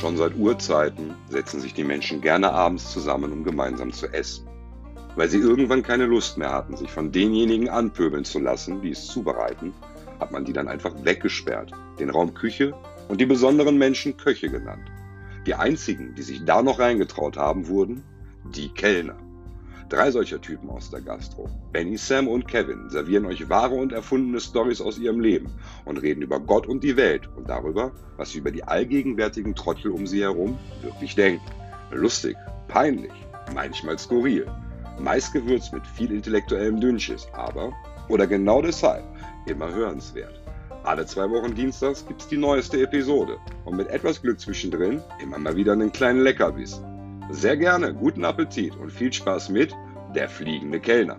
Schon seit Urzeiten setzen sich die Menschen gerne abends zusammen, um gemeinsam zu essen. Weil sie irgendwann keine Lust mehr hatten, sich von denjenigen anpöbeln zu lassen, die es zubereiten, hat man die dann einfach weggesperrt, den Raum Küche und die besonderen Menschen Köche genannt. Die einzigen, die sich da noch reingetraut haben, wurden die Kellner. Drei solcher Typen aus der Gastro, Benny, Sam und Kevin, servieren euch wahre und erfundene Stories aus ihrem Leben und reden über Gott und die Welt und darüber, was sie über die allgegenwärtigen Trottel um sie herum wirklich denken. Lustig, peinlich, manchmal skurril, meist gewürzt mit viel intellektuellem Dünnschiss, aber, oder genau deshalb, immer hörenswert. Alle zwei Wochen dienstags gibt's die neueste Episode und mit etwas Glück zwischendrin immer mal wieder einen kleinen Leckerbiss. Sehr gerne, guten Appetit und viel Spaß mit Der fliegende Kellner.